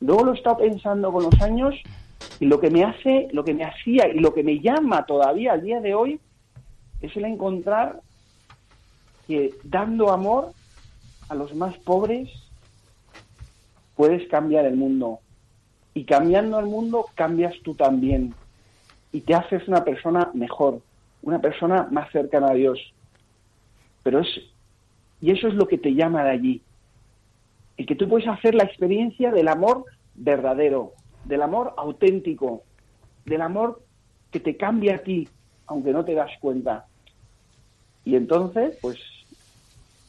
luego lo he estado pensando con los años y lo que me hace, lo que me hacía y lo que me llama todavía al día de hoy es el encontrar que dando amor a los más pobres puedes cambiar el mundo. Y cambiando el mundo cambias tú también. Y te haces una persona mejor, una persona más cercana a Dios. Pero es, y eso es lo que te llama de allí y que tú puedes hacer la experiencia del amor verdadero, del amor auténtico, del amor que te cambia a ti, aunque no te das cuenta. Y entonces, pues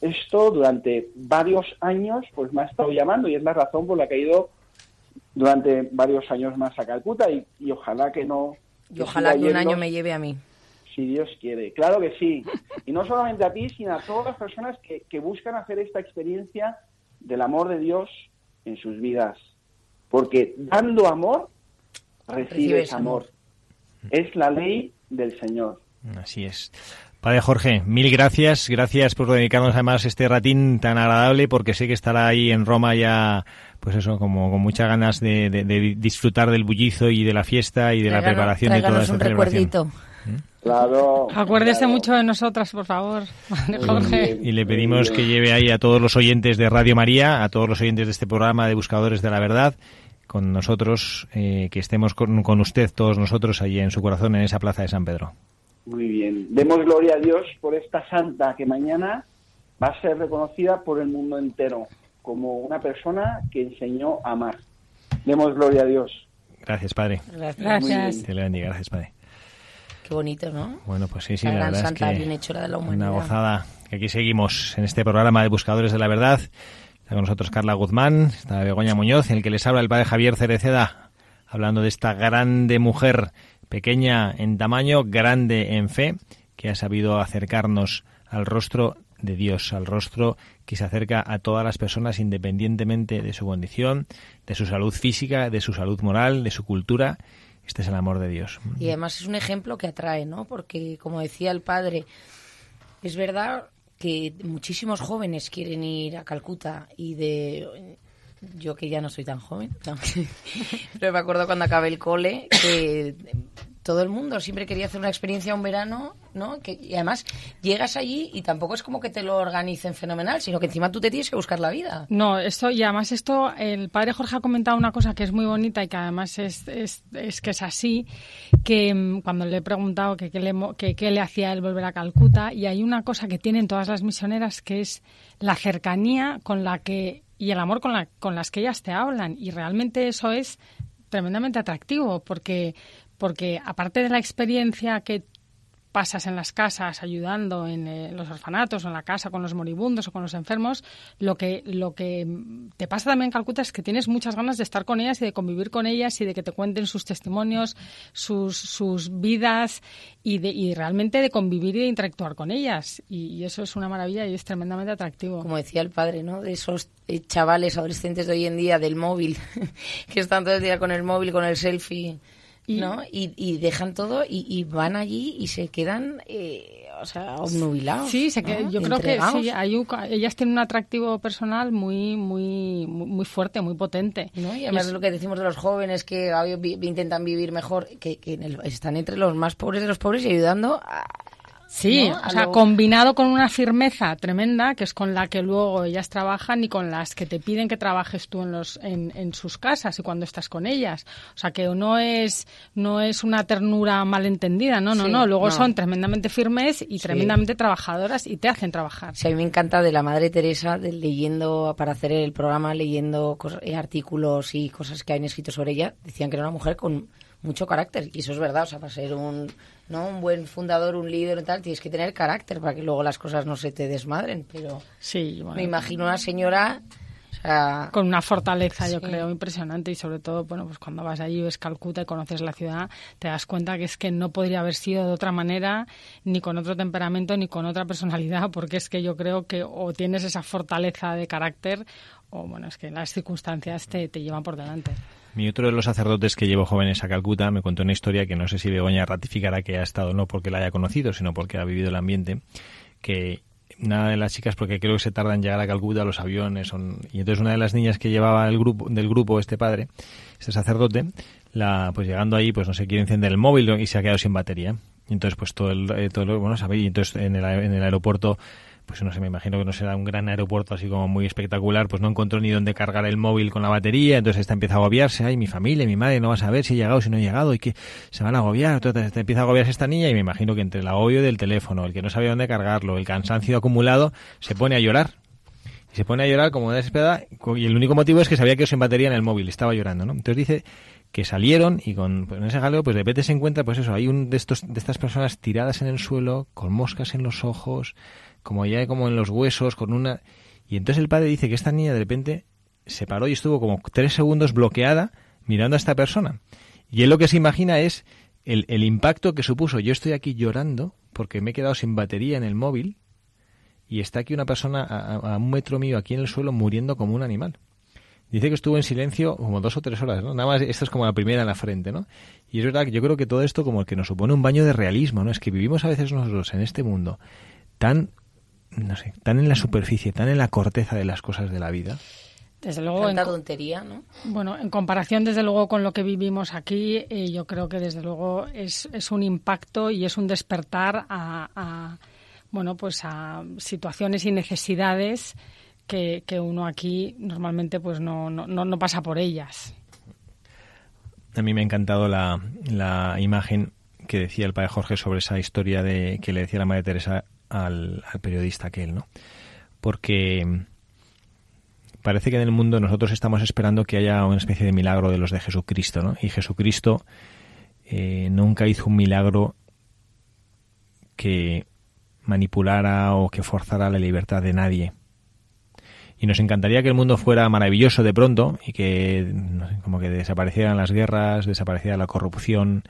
esto durante varios años, pues me ha estado llamando y es la razón por la que he ido durante varios años más a Calcuta y, ojalá que no. Y ojalá que un año me lleve a mí. Si Dios quiere. Claro que sí. Y no solamente a ti, sino a todas las personas que, que buscan hacer esta experiencia del amor de Dios en sus vidas. Porque dando amor, recibes, amor. Es la ley del Señor. Así es. Padre Jorge, mil gracias. Gracias por dedicarnos además este ratín tan agradable porque sé que estará ahí en Roma ya, pues eso, como con muchas ganas de, disfrutar del bullizo y de la fiesta y de la preparación de toda esta un celebración. Recuerdito. Claro. Acuérdese claro. mucho de nosotras, por favor, Jorge. Y le pedimos que lleve ahí a todos los oyentes de Radio María, a todos los oyentes de este programa de Buscadores de la Verdad, con nosotros, eh, que estemos con, con usted, todos nosotros, allí en su corazón, en esa plaza de San Pedro. Muy bien. Demos gloria a Dios por esta santa que mañana va a ser reconocida por el mundo entero como una persona que enseñó a amar. Demos gloria a Dios. Gracias, Padre. Gracias. Gracias. Te le bendiga, gracias, Padre. Qué bonito, ¿no? Bueno, pues sí, sí, La la, gran verdad santa es que de la una humanidad. gozada. Que aquí seguimos en este programa de Buscadores de la Verdad. Está con nosotros Carla Guzmán, está Begoña Muñoz, en el que les habla el Padre Javier Cereceda, hablando de esta grande mujer, pequeña en tamaño, grande en fe, que ha sabido acercarnos al rostro de Dios, al rostro que se acerca a todas las personas independientemente de su condición, de su salud física, de su salud moral, de su cultura. Este es el amor de Dios. Y además es un ejemplo que atrae, ¿no? Porque, como decía el padre, es verdad que muchísimos jóvenes quieren ir a Calcuta y de... Yo que ya no soy tan joven, <laughs> pero me acuerdo cuando acabé el cole que todo el mundo siempre quería hacer una experiencia un verano, ¿no? Que, y además llegas allí y tampoco es como que te lo organicen fenomenal, sino que encima tú te tienes que buscar la vida. No, esto, y además esto, el padre Jorge ha comentado una cosa que es muy bonita y que además es, es, es que es así, que mm, cuando le he preguntado que qué le, que le hacía él volver a Calcuta, y hay una cosa que tienen todas las misioneras que es la cercanía con la que, y el amor con, la, con las que ellas te hablan, y realmente eso es tremendamente atractivo, porque, porque aparte de la experiencia que pasas en las casas ayudando en eh, los orfanatos o en la casa con los moribundos o con los enfermos, lo que, lo que te pasa también en Calcuta es que tienes muchas ganas de estar con ellas y de convivir con ellas y de que te cuenten sus testimonios, sus, sus vidas y, de, y realmente de convivir y de interactuar con ellas. Y, y eso es una maravilla y es tremendamente atractivo. como decía el padre, ¿no? De esos eh, chavales, adolescentes de hoy en día del móvil, <laughs> que están todo el día con el móvil, con el selfie, ¿no? Y, y dejan todo y, y van allí y se quedan, eh, o sea, obnubilados. Sí, se que, ¿no? yo creo que sí, hay un- ellas tienen un atractivo personal muy, muy, muy, fuerte, muy potente. ¿no? Y además es- lo que decimos de los jóvenes que intentan vivir mejor, que, que en el- están entre los más pobres de los pobres y ayudando a... Sí, ¿no? o sea, lo- combinado con una firmeza tremenda, que es con la que luego ellas trabajan y con las que te piden que trabajes tú en, los, en, en sus casas y cuando estás con ellas. O sea, que no es, no es una ternura malentendida, no, no, Sí, no. Luego no. son tremendamente firmes y tremendamente trabajadoras y te hacen trabajar. Sí, a mí me encanta de la Madre Teresa, de leyendo, para hacer el programa, leyendo eh, artículos y cosas que han escrito sobre ella, decían que era una mujer con mucho carácter. Y eso es verdad, o sea, para ser un, ¿no? un buen fundador, un líder y tal, tienes que tener carácter para que luego las cosas no se te desmadren. Pero Sí, bueno, me imagino una señora, o sea, con una fortaleza, yo creo, impresionante y sobre todo, bueno, pues cuando vas allí, ves Calcuta y conoces la ciudad, te das cuenta que es que no podría haber sido de otra manera, ni con otro temperamento, ni con otra personalidad, <laughs> porque es que yo creo que o tienes esa fortaleza de carácter o, bueno, es que las circunstancias te, te llevan por delante. Mi otro de los sacerdotes que llevo jóvenes a Calcuta me contó una historia que no sé si Begoña ratificará que ha estado no porque la haya conocido, sino porque ha vivido el ambiente, que una de las chicas, porque creo que se tarda en llegar a Calcuta los aviones, son, y entonces una de las niñas que llevaba el grupo, del grupo este padre, este sacerdote, la, pues llegando ahí, pues no sé, quiere encender el móvil y se ha quedado sin batería. Y entonces, pues todo el, eh, todo bueno, sabéis, entonces en el, en el aeropuerto pues no sé, me imagino que no será un gran aeropuerto así como muy espectacular, pues no encontró ni dónde cargar el móvil con la batería, entonces esta empieza a agobiarse, ay, mi familia, mi madre, no va a saber si he llegado, si no he llegado, y que se van a agobiar, entonces empieza a agobiarse esta niña y me imagino que entre el agobio del teléfono, el que no sabía dónde cargarlo, el cansancio acumulado, se pone a llorar. Y se pone a llorar como desesperada, y el único motivo es que sabía que sin batería en el móvil, estaba llorando, ¿no? Entonces dice que salieron y con pues, en ese jaleo pues de repente se encuentra pues eso hay un de estos de estas personas tiradas en el suelo con moscas en los ojos como ya como en los huesos con una y entonces el padre dice que esta niña de repente se paró y estuvo como tres segundos bloqueada mirando a esta persona y él lo que se imagina es el, el impacto que supuso yo estoy aquí llorando porque me he quedado sin batería en el móvil y está aquí una persona a, un metro mío aquí en el suelo muriendo como un animal Dice que estuvo en silencio como dos o tres horas, ¿no? Nada más, esta es como la primera en la frente, ¿no? Y es verdad que yo creo que todo esto como que nos supone un baño de realismo, ¿no? Es que vivimos a veces nosotros en este mundo tan, no sé, tan en la superficie, tan en la corteza de las cosas de la vida. Desde luego, Tanta tontería, ¿no? Bueno, en comparación, desde luego, con lo que vivimos aquí, eh, yo creo que, desde luego, es, es, un impacto y es un despertar a, bueno, pues a situaciones y necesidades que, que uno aquí normalmente pues no, no, no, pasa por ellas. A mí me ha encantado la, la imagen que decía el padre Jorge sobre esa historia de que le decía la madre Teresa al, al periodista aquel, ¿no? Porque parece que en el mundo nosotros estamos esperando que haya una especie de milagro de los de Jesucristo, ¿no? Y Jesucristo eh, nunca hizo un milagro que manipulara o que forzara la libertad de nadie. Y nos encantaría que el mundo fuera maravilloso de pronto y que como que desaparecieran las guerras, desapareciera la corrupción,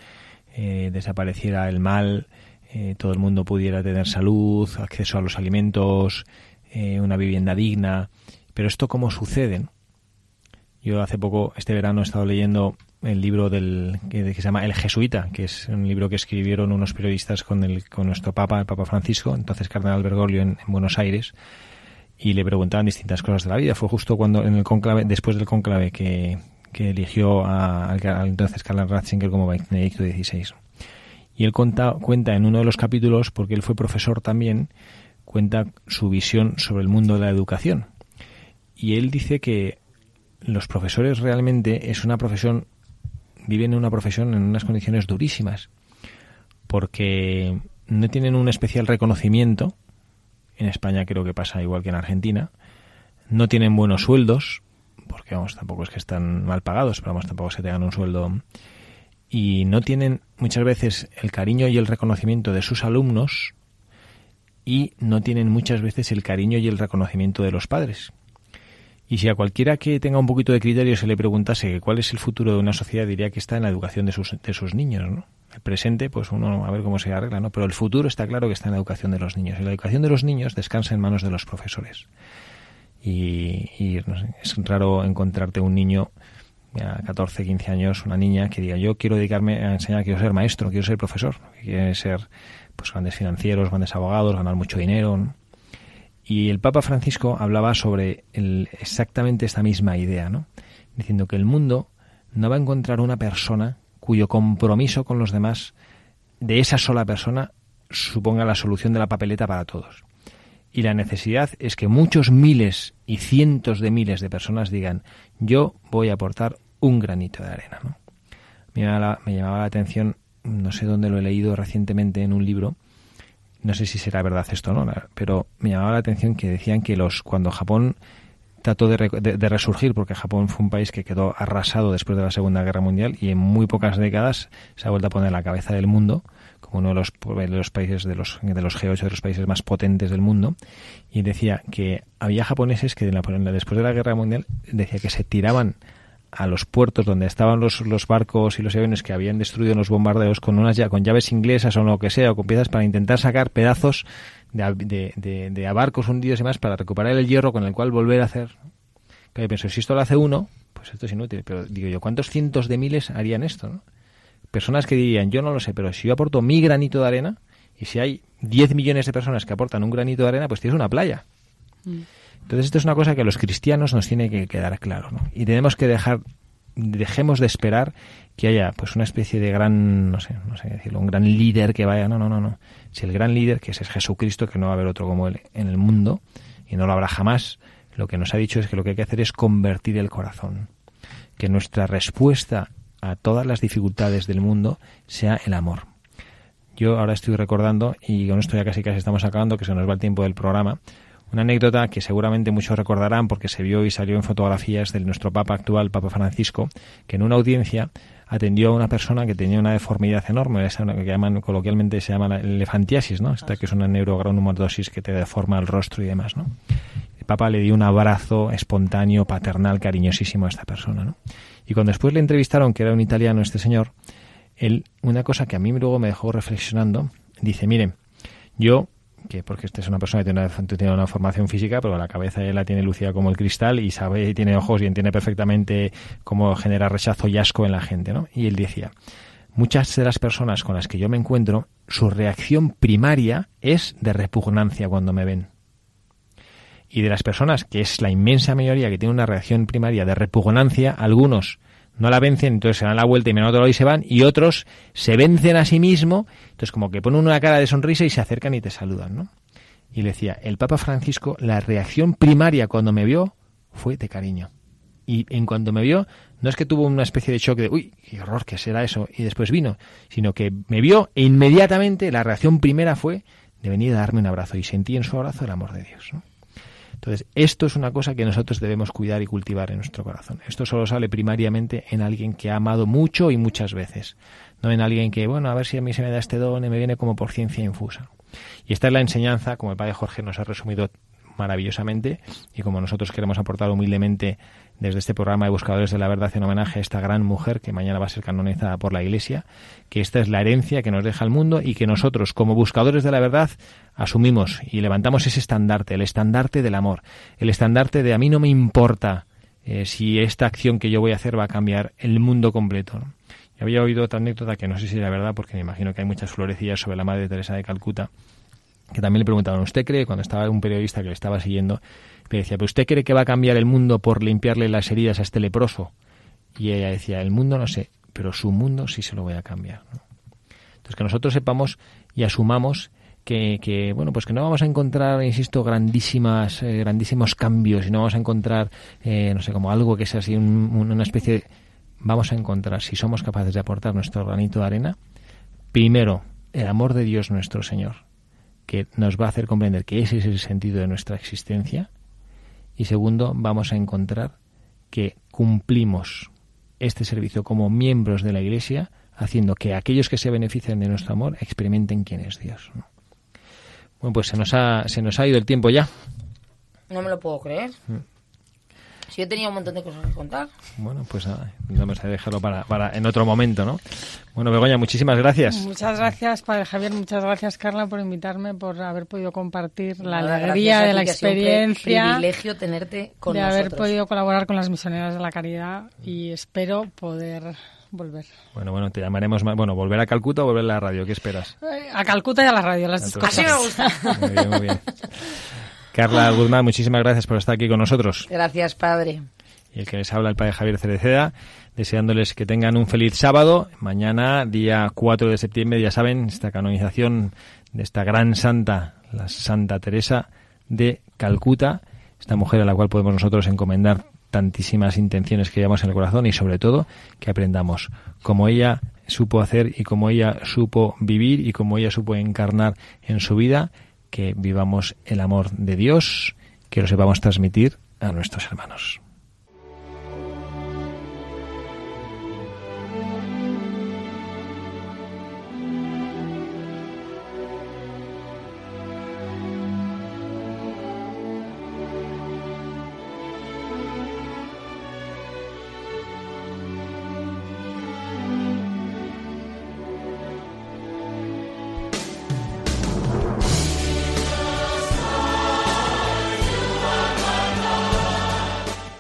eh, desapareciera el mal, eh, todo el mundo pudiera tener salud, acceso a los alimentos, una vivienda digna pero esto cómo sucede. Yo hace poco, este verano, he estado leyendo el libro del que, se llama El Jesuita, que es un libro que escribieron unos periodistas con, el, con nuestro Papa, el Papa Francisco, entonces Cardenal Bergoglio en, Buenos Aires, y le preguntaban distintas cosas de la vida. Fue justo cuando en el conclave, después del conclave que, eligió al, entonces Cardenal Ratzinger como Benedicto XVI. Y él cuenta, cuenta en uno de los capítulos, porque él fue profesor también, cuenta su visión sobre el mundo de la educación. Y él dice que los profesores realmente es una profesión, viven en una profesión en unas condiciones durísimas, porque no tienen un especial reconocimiento, en España creo que pasa igual que en Argentina, no tienen buenos sueldos, porque vamos, tampoco es que están mal pagados, pero vamos, tampoco se tengan un sueldo, y no tienen muchas veces el cariño y el reconocimiento de sus alumnos, y no tienen muchas veces el cariño y el reconocimiento de los padres. Y si a cualquiera que tenga un poquito de criterio se le preguntase cuál es el futuro de una sociedad, diría que está en la educación de sus, de sus niños, ¿no? El presente, pues uno a ver cómo se arregla, ¿no? Pero el futuro está claro que está en la educación de los niños. Y la educación de los niños descansa en manos de los profesores. Y, es raro encontrarte un niño a 14, 15 años, una niña que diga yo quiero dedicarme a enseñar, quiero ser maestro, quiero ser profesor, quiere ser pues grandes financieros, grandes abogados, ganar mucho dinero. Y el Papa Francisco hablaba sobre exactamente esta misma idea, ¿no? diciendo que el mundo no va a encontrar una persona cuyo compromiso con los demás de esa sola persona suponga la solución de la papeleta para todos. Y la necesidad es que muchos miles y cientos de miles de personas digan, yo voy a aportar un granito de arena. ¿no? Me, me llamaba la atención, no sé dónde lo he leído recientemente en un libro, no sé si será verdad esto no, pero me llamaba la atención que decían que los cuando Japón trató de, resurgir, porque Japón fue un país que quedó arrasado después de la Segunda Guerra Mundial y en muy pocas décadas se ha vuelto a poner la cabeza del mundo uno de los, de los países de los, de los G8, de los países más potentes del mundo, y decía que había japoneses que después de la Guerra Mundial decía que se tiraban a los puertos donde estaban los, los barcos y los aviones que habían destruido los bombardeos con unas con llaves inglesas o lo que sea o con piezas para intentar sacar pedazos de, de, de, barcos hundidos y demás para recuperar el hierro con el cual volver a hacer. Que pienso, si esto lo hace uno, pues esto es inútil. Pero digo yo, ¿cuántos cientos de miles harían esto? Personas que dirían, yo no lo sé, pero si yo aporto mi granito de arena y si hay 10 millones de personas que aportan un granito de arena, pues tienes una playa. Mm. Entonces esto es una cosa que a los cristianos nos tiene que quedar claro, ¿no? Y tenemos que dejar dejemos de esperar que haya pues una especie de gran, no sé, no sé decirlo, un gran líder que vaya, no, no, no, no. Si el gran líder, que es Jesucristo, que no va a haber otro como él en el mundo y no lo habrá jamás, lo que nos ha dicho es que lo que hay que hacer es convertir el corazón. Que nuestra respuesta a todas las dificultades del mundo sea el amor. Yo ahora estoy recordando, y con esto ya casi casi estamos acabando, que se nos va el tiempo del programa, una anécdota que seguramente muchos recordarán porque se vio y salió en fotografías de nuestro Papa actual, Papa Francisco, que en una audiencia atendió a una persona que tenía una deformidad enorme, esa que llaman coloquialmente se llama la elefantiasis, ¿no? Esta que es una neurogranulomatositis que te deforma el rostro y demás, ¿no? El Papa le dio un abrazo espontáneo, paternal, cariñosísimo a esta persona, ¿no? Y cuando después le entrevistaron, que era un italiano este señor, él, una cosa que a mí luego me dejó reflexionando, dice, mire, yo que porque esta es una persona que tiene una, formación física, pero la cabeza la tiene lucida como el cristal y sabe y tiene ojos y entiende perfectamente cómo genera rechazo y asco en la gente, ¿no? Y él decía, muchas de las personas con las que yo me encuentro, su reacción primaria es de repugnancia cuando me ven. Y de las personas, que es la inmensa mayoría que tiene una reacción primaria de repugnancia, algunos no la vencen, entonces se dan la vuelta y me a otro lado y se van, y otros se vencen a sí mismo, entonces como que ponen una cara de sonrisa y se acercan y te saludan, ¿no? Y le decía, el Papa Francisco, la reacción primaria cuando me vio fue de cariño. Y en cuanto me vio, no es que tuvo una especie de choque de, uy, qué horror, ¿qué será eso? Y después vino, sino que me vio e inmediatamente la reacción primera fue de venir a darme un abrazo y sentí en su abrazo el amor de Dios. Entonces, esto es una cosa que nosotros debemos cuidar y cultivar en nuestro corazón. Esto solo sale primariamente en alguien que ha amado mucho y muchas veces, no en alguien que, bueno, a ver si a mí se me da este don y me viene como por ciencia infusa. Y esta es la enseñanza, como el padre Jorge nos ha resumido maravillosamente y como nosotros queremos aportar humildemente desde este programa de Buscadores de la Verdad en homenaje a esta gran mujer que mañana va a ser canonizada por la Iglesia, que esta es la herencia que nos deja el mundo y que nosotros, como buscadores de la verdad, asumimos y levantamos ese estandarte, el estandarte del amor, el estandarte de a mí no me importa eh, si esta acción que yo voy a hacer va a cambiar el mundo completo. había oído otra anécdota que no sé si era verdad, porque me imagino que hay muchas florecillas sobre la Madre Teresa de Calcuta, que también le preguntaban, ¿usted cree, cuando estaba un periodista que le estaba siguiendo, le decía, ¿pero usted cree que va a cambiar el mundo por limpiarle las heridas a este leproso? Y ella decía, el mundo no sé, pero su mundo sí se lo voy a cambiar. Entonces, que nosotros sepamos y asumamos que, bueno, pues que no vamos a encontrar, insisto, grandísimas, eh, grandísimos cambios y no vamos a encontrar, eh, no sé, como algo que sea así, una especie de... Vamos a encontrar, si somos capaces de aportar nuestro granito de arena, primero, el amor de Dios nuestro Señor, que nos va a hacer comprender que ese es el sentido de nuestra existencia. Y segundo, vamos a encontrar que cumplimos este servicio como miembros de la Iglesia, haciendo que aquellos que se benefician de nuestro amor experimenten quién es Dios. Bueno, pues se nos ha, se nos ha ido el tiempo ya. No me lo puedo creer. Mm. Si yo tenía un montón de cosas que contar. Bueno, pues nada, vamos a dejarlo para, para en otro momento, ¿no? Bueno, Begoña, muchísimas gracias. Muchas gracias, Padre Javier. Muchas gracias, Carla, por invitarme, por haber podido compartir la alegría de la experiencia. Un privilegio tenerte con de nosotros. haber podido colaborar con las misioneras de la caridad y espero poder volver. Bueno, bueno, te llamaremos más. Bueno, volver a Calcuta o volver a la radio, ¿qué esperas? Eh, a Calcuta y a la radio, las dos cosas. Así me gusta. Muy bien, muy bien. Carla Guzmán, muchísimas gracias por estar aquí con nosotros. Gracias, padre. Y el que les habla, el padre Javier Cereceda, deseándoles que tengan un feliz sábado. Mañana, día 4 de septiembre, ya saben, esta canonización de esta gran santa, la Santa Teresa de Calcuta, esta mujer a la cual podemos nosotros encomendar tantísimas intenciones que llevamos en el corazón y sobre todo que aprendamos como ella supo hacer y como ella supo vivir y como ella supo encarnar en su vida que vivamos el amor de Dios, que lo sepamos transmitir a nuestros hermanos.